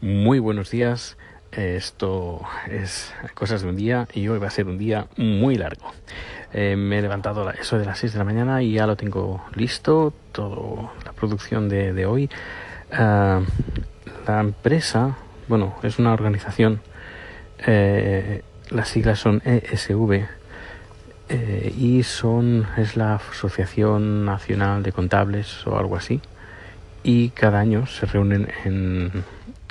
Muy buenos días. Esto es cosas de un día y hoy va a ser un día muy largo. Eh, me he levantado eso de las 6 de la mañana y ya lo tengo listo, toda la producción de, hoy. Ah, la empresa, bueno, es una organización, eh, las siglas son ESV eh, y son, es la Asociación Nacional de Contables o algo así. Y cada año se reúnen en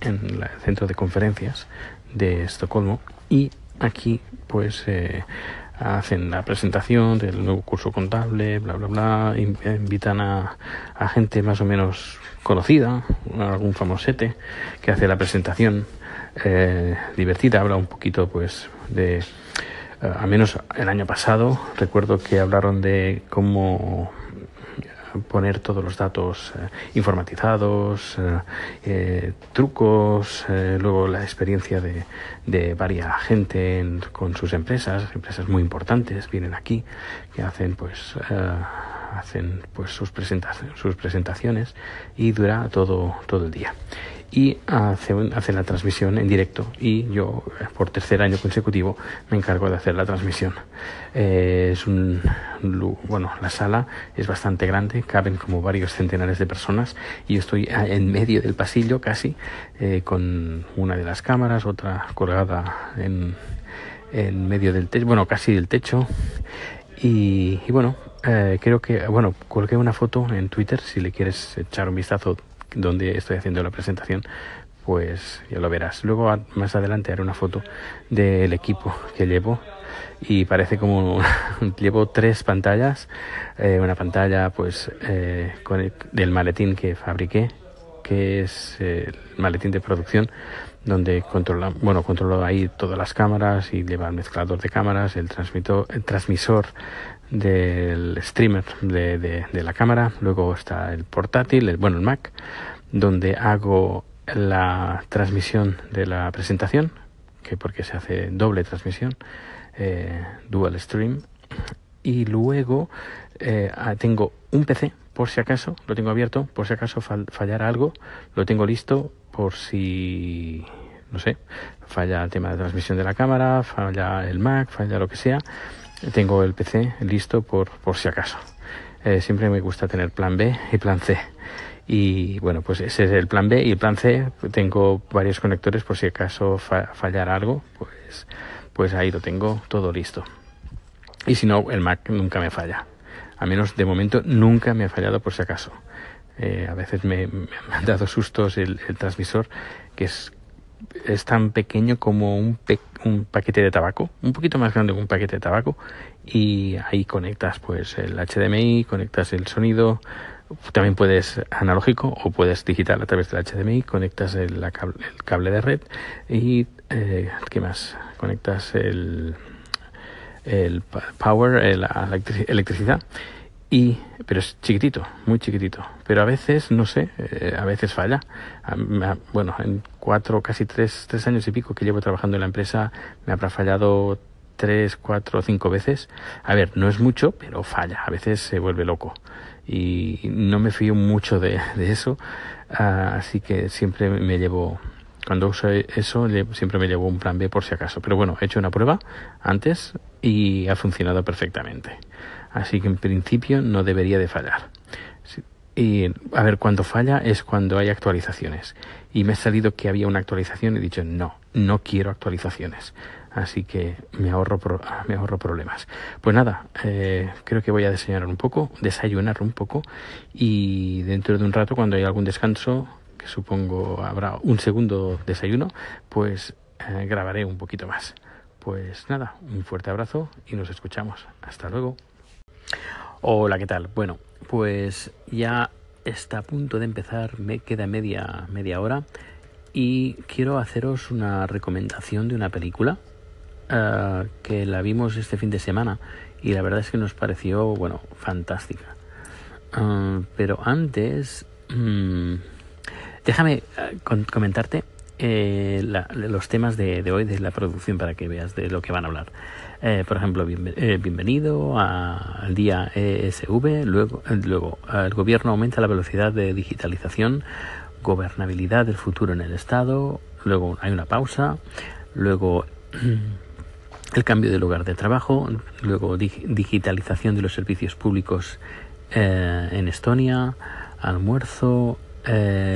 en el centro de conferencias de Estocolmo y aquí pues eh, hacen la presentación del nuevo curso contable, bla bla bla, invitan a, gente más o menos conocida, algún famosete que hace la presentación eh, divertida, habla un poquito pues de, eh, al menos el año pasado recuerdo que hablaron de cómo poner todos los datos eh, informatizados, eh, eh, trucos, luego la experiencia de, de varias gente con sus empresas, empresas muy importantes, vienen aquí, que hacen pues hacen pues sus presentaciones, sus presentaciones y dura todo todo el día y hacen, la transmisión en directo y yo por tercer año consecutivo me encargo de hacer la transmisión. Eh, es un, bueno, la sala es bastante grande, caben como varios centenares de personas y estoy en medio del pasillo casi eh, con una de las cámaras, otra colgada en, en medio del techo, bueno, casi del techo y, bueno, eh, creo que, bueno, colgué una foto en Twitter si le quieres echar un vistazo donde estoy haciendo la presentación, pues ya lo verás. Luego más adelante haré una foto del equipo que llevo y parece como llevo tres pantallas, eh, una pantalla pues eh, con del maletín que fabriqué, que es el maletín de producción donde controla, bueno, controlo ahí todas las cámaras y lleva el mezclador de cámaras, el el transmisor del streamer de, de, la cámara, luego está el portátil, el, bueno, el Mac, donde hago la transmisión de la presentación, que porque se hace doble transmisión, eh, dual stream, y luego eh, ah, tengo un PC, por si acaso, lo tengo abierto, por si acaso fallara algo, lo tengo listo por si, no sé, falla el tema de transmisión de la cámara, falla el Mac, falla lo que sea, tengo el PC listo por, por si acaso. Eh, siempre me gusta tener plan B y plan C. Y bueno, pues ese es el plan B y el plan C. Tengo varios conectores por si acaso fallara algo, pues, pues ahí lo tengo todo listo. Y si no, el Mac nunca me falla. A menos de momento nunca me ha fallado por si acaso. Eh, a veces me, me, han dado sustos el, el transmisor, que es es tan pequeño como un, un paquete de tabaco, un poquito más grande que un paquete de tabaco, y ahí conectas pues el HDMI, conectas el sonido, también puedes analógico o puedes digital a través del HDMI, conectas el, cable, de red y eh, ¿qué más? Conectas el, el power, la electricidad y pero es chiquitito, muy chiquitito. Pero a veces, no sé, eh, a veces falla. bueno, en cuatro, casi tres, tres años y pico que llevo trabajando en la empresa, me habrá fallado tres, cuatro, cinco veces. A ver, no es mucho, pero falla. A veces se vuelve loco. Y no me fío mucho de, de eso. Ah, así que siempre me llevo, cuando uso eso, siempre me llevo un plan B por si acaso. Pero bueno, he hecho una prueba antes y ha funcionado perfectamente. Así que en principio no debería de fallar. Y a ver, cuando falla es cuando hay actualizaciones. Y me ha salido que había una actualización y he dicho, no, no quiero actualizaciones. Así que me ahorro, me ahorro problemas. Pues nada, eh, creo que voy a desayunar un poco, desayunar un poco. Y dentro de un rato, cuando haya algún descanso, que supongo habrá un segundo desayuno, pues eh, grabaré un poquito más. Pues nada, un fuerte abrazo y nos escuchamos. Hasta luego. Hola, ¿qué tal? Bueno, pues ya está a punto de empezar, me queda media, media hora y quiero haceros una recomendación de una película eh, que la vimos este fin de semana y la verdad es que nos pareció, bueno, fantástica. Eh, pero antes, mm, déjame eh, comentarte los temas de, hoy de la producción para que veas de lo que van a hablar. Eh, por ejemplo, eh, bienvenido al día ESV. Luego, luego, el gobierno aumenta la velocidad de digitalización gobernabilidad del futuro en el Estado, luego hay una pausa, luego el cambio de lugar de trabajo, luego digitalización de los servicios públicos en Estonia, almuerzo,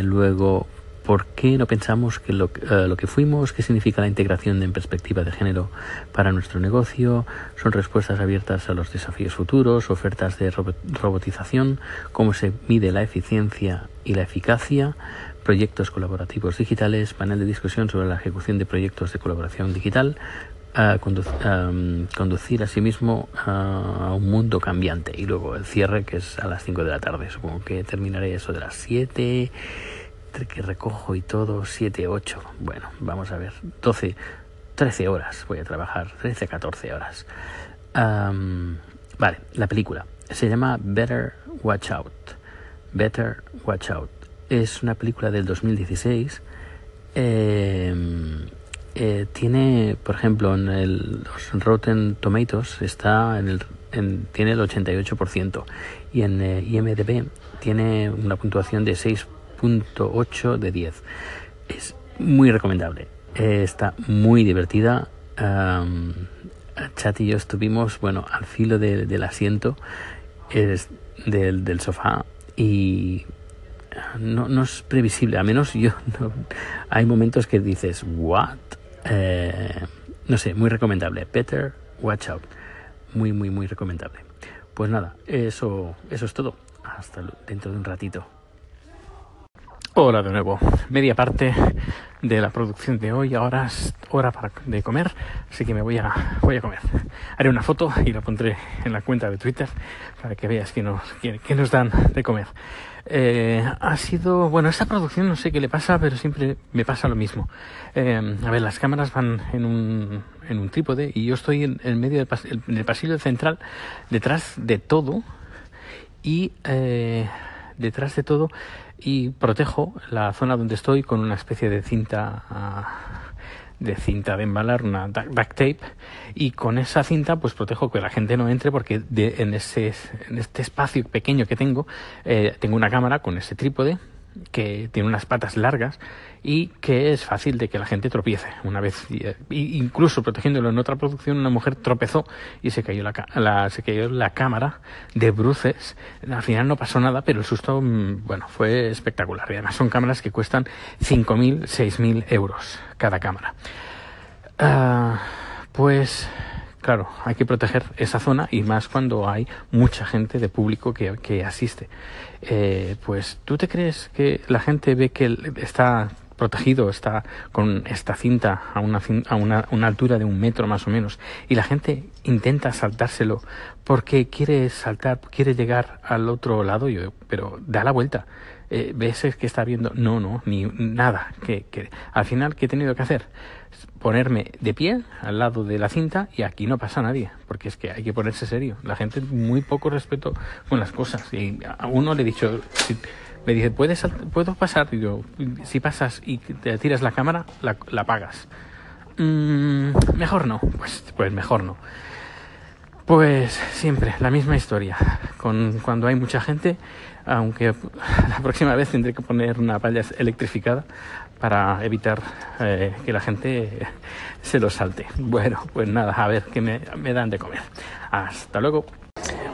luego ¿Por qué no pensamos que lo, eh, lo, que fuimos, qué significa la integración en perspectiva de género para nuestro negocio? Son respuestas abiertas a los desafíos futuros, ofertas de robotización, cómo se mide la eficiencia y la eficacia, proyectos colaborativos digitales, panel de discusión sobre la ejecución de proyectos de colaboración digital, conducir a sí mismo a un mundo cambiante y luego el cierre que es a las 5 de la tarde. Supongo que terminaré eso de las 7 que recojo y todo, 7, 8. Bueno, vamos a ver, 12, 13 horas voy a trabajar, 13, 14 horas. vale, la película se llama Better Watch Out. Better Watch Out. Es una película del 2016. Em, eh, tiene, por ejemplo, en el, los Rotten Tomatoes está en el, en, tiene el 88% y en eh, IMDb tiene una puntuación de 6 8 de 10. Es muy recomendable. Eh, está muy divertida. Chat y yo estuvimos, bueno, al filo del asiento del, sofá y no, no, es previsible, a menos yo, hay momentos que dices, ¿what? Eh, no sé, muy recomendable. Better Watch Out. Muy, muy, muy recomendable. Pues nada, eso, eso es todo. Hasta dentro de un ratito. Hola de nuevo, media parte de la producción de hoy, ahora es hora para, de comer, así que me voy a, voy a comer. Haré una foto y la pondré en la cuenta de Twitter para que veas que nos, que, nos dan de comer. Eh, ha sido, bueno, esta producción no sé qué le pasa, pero siempre me pasa lo mismo. Eh, a ver, las cámaras van en un, en un trípode y yo estoy en, el medio del en el pasillo central, detrás de todo y eh, detrás de todo y protejo la zona donde estoy con una especie de cinta ah, de cinta de embalar, una duct tape, y con esa cinta pues protejo que la gente no entre porque en, ese, en este espacio pequeño que tengo eh, tengo una cámara con ese trípode que tiene unas patas largas y que es fácil de que la gente tropiece. Una vez, eh, incluso protegiéndolo en otra producción, una mujer tropezó y se cayó la, se cayó la cámara de bruces. Al final no pasó nada, pero el susto, mm, bueno, fue espectacular. Y además son cámaras que cuestan 5.000, 6.000 euros cada cámara. Ah, pues claro, hay que proteger esa zona y más cuando hay mucha gente de público que, que asiste. Eh, pues tú te crees que la gente ve que está protegido, está con esta cinta a, una, a una, una, altura de un metro más o menos, y la gente intenta saltárselo porque quiere saltar, quiere llegar al otro lado, yo, pero da la vuelta. Eh, ves que está viendo, no, no, ni nada. Que, que al final, ¿qué he tenido que hacer? Ponerme de pie al lado de la cinta y aquí no pasa nadie, porque es que hay que ponerse serio. La gente muy poco respeto con las cosas. Y a uno le he dicho, si, me dice, ¿puedes, ¿puedo pasar? Y yo, si pasas y te tiras la cámara, la, la apagas. Mm, mejor no, pues, pues mejor no. Pues siempre, la misma historia. Con, cuando hay mucha gente, aunque la próxima vez tendré que poner una palla electrificada para evitar eh, que la gente se lo salte. Bueno, pues nada, a ver qué me, me dan de comer. Hasta luego.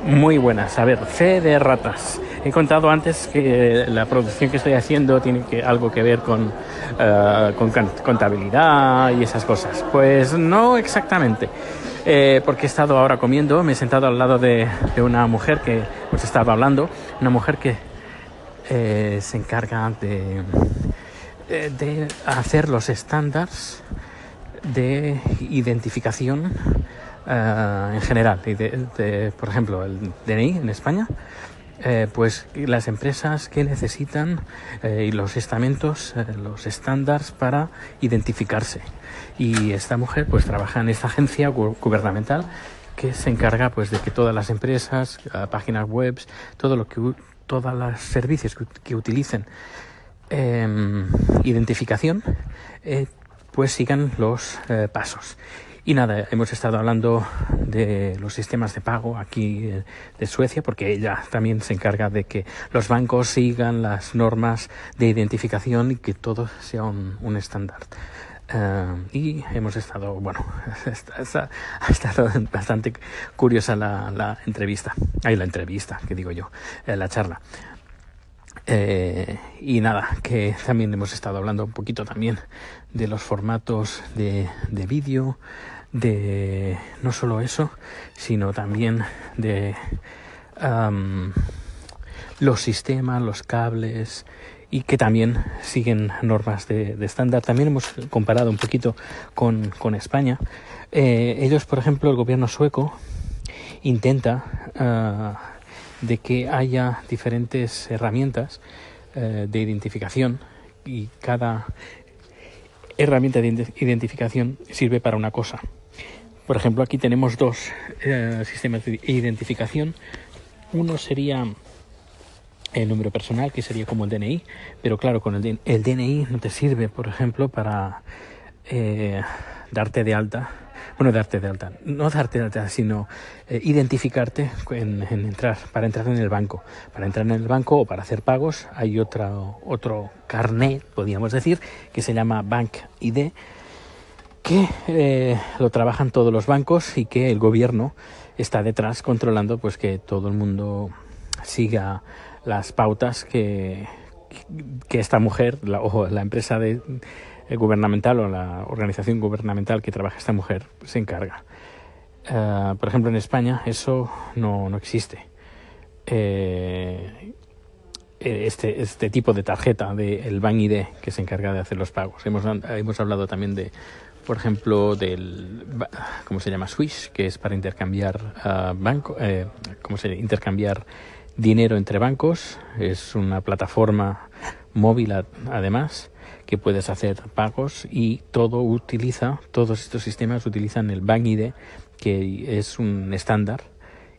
Muy buenas. A ver, fe de ratas. He contado antes que la producción que estoy haciendo tiene que, algo que ver con, con contabilidad y esas cosas. Pues no exactamente. Eh, porque he estado ahora comiendo, me he sentado al lado de, una mujer que pues estaba hablando, una mujer que eh, se encarga de, eh, hacer los estándares de identificación en general. Por ejemplo, el DNI en España, eh, pues las empresas que necesitan eh, y los estamentos, eh, los estándares para identificarse. Y esta mujer pues trabaja en esta agencia gu gubernamental que se encarga pues de que todas las empresas, páginas web, todo lo que todos los servicios que, que utilicen identificación, pues sigan los pasos. Y nada, hemos estado hablando de los sistemas de pago aquí eh, de Suecia, porque ella también se encarga de que los bancos sigan las normas de identificación y que todo sea un, estándar. Eh, y hemos estado, bueno, ha estado bastante curiosa la, entrevista, ahí la entrevista, que digo yo, eh, la charla. y nada, que también hemos estado hablando un poquito también de los formatos de vídeo, de no solo eso, sino también de los sistemas, los cables y que también siguen normas de, estándar. También hemos comparado un poquito con, con España. Eh, ellos, por ejemplo, el gobierno sueco intenta ah, de que haya diferentes herramientas eh, de identificación y cada herramienta de identificación sirve para una cosa. Por ejemplo, aquí tenemos dos eh, sistemas de identificación. Uno sería el número personal, que sería como el DNI, pero claro, con el, el DNI no te sirve, por ejemplo, para eh, darte de alta. Bueno, darte de alta, no darte de alta, sino eh, identificarte en, entrar, para entrar en el banco. Para entrar en el banco o para hacer pagos hay otra, otro carnet, podríamos decir, que se llama Bank ID que eh, lo trabajan todos los bancos y que el gobierno está detrás controlando pues que todo el mundo siga las pautas que, que esta mujer o la empresa de, gubernamental o la organización gubernamental que trabaja esta mujer se encarga. Eh, por ejemplo, en España eso no, no existe. este, este tipo de tarjeta del de Bank ID que se encarga de hacer los pagos. Hemos, hemos hablado también de por ejemplo, del, ¿cómo se llama? Swish, que es para intercambiar uh, banco, eh, ¿cómo se Intercambiar dinero entre bancos. Es una plataforma móvil, además, que puedes hacer pagos y todo utiliza, todos estos sistemas utilizan el Bank ID, que es un estándar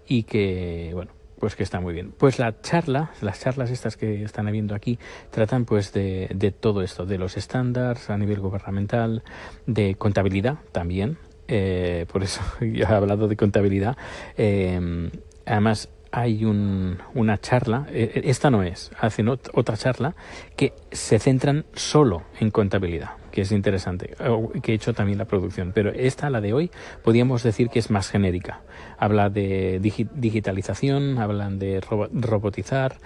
y que, bueno, pues que está muy bien. Pues la charla, las charlas estas que están habiendo aquí, tratan pues de, de todo esto, de los estándares a nivel gubernamental, de contabilidad también. Eh, por eso ya he hablado de contabilidad. Eh, además, hay un, una charla, eh, esta no es, hacen otra charla que se centran solo en contabilidad que es interesante, que he hecho también la producción. Pero esta, la de hoy, podríamos decir que es más genérica. Habla de digitalización, hablan de robotizar,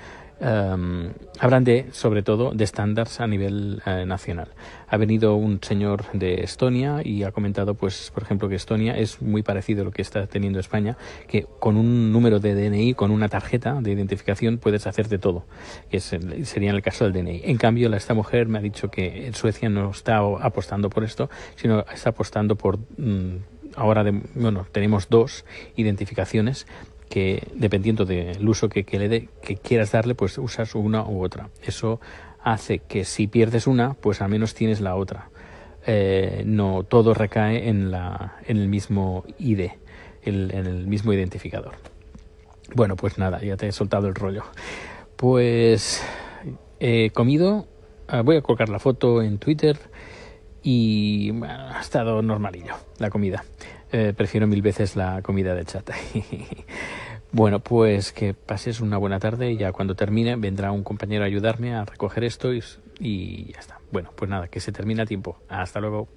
Um, hablan de, sobre todo, de estándares a nivel eh, nacional. Ha venido un señor de Estonia y ha comentado, pues, por ejemplo, que Estonia es muy parecido a lo que está teniendo España, que con un número de DNI, con una tarjeta de identificación, puedes hacer de todo, que sería en el caso del DNI. En cambio, esta mujer me ha dicho que Suecia no está apostando por esto, sino está apostando por mm, ahora de, bueno, tenemos dos identificaciones que dependiendo del uso que, le de, que quieras darle, pues usas una u otra. Eso hace que si pierdes una, pues al menos tienes la otra. Eh, no todo recae en, la, en el mismo ID, en el mismo identificador. Bueno, pues nada, ya te he soltado el rollo. Pues he comido, ah, voy a colocar la foto en Twitter y ha estado normalillo la comida. Eh, prefiero mil veces la comida de chat. bueno, pues que pases una buena tarde y ya cuando termine vendrá un compañero a ayudarme a recoger esto y, y ya está. Bueno, pues nada, que se termine a tiempo. Hasta luego.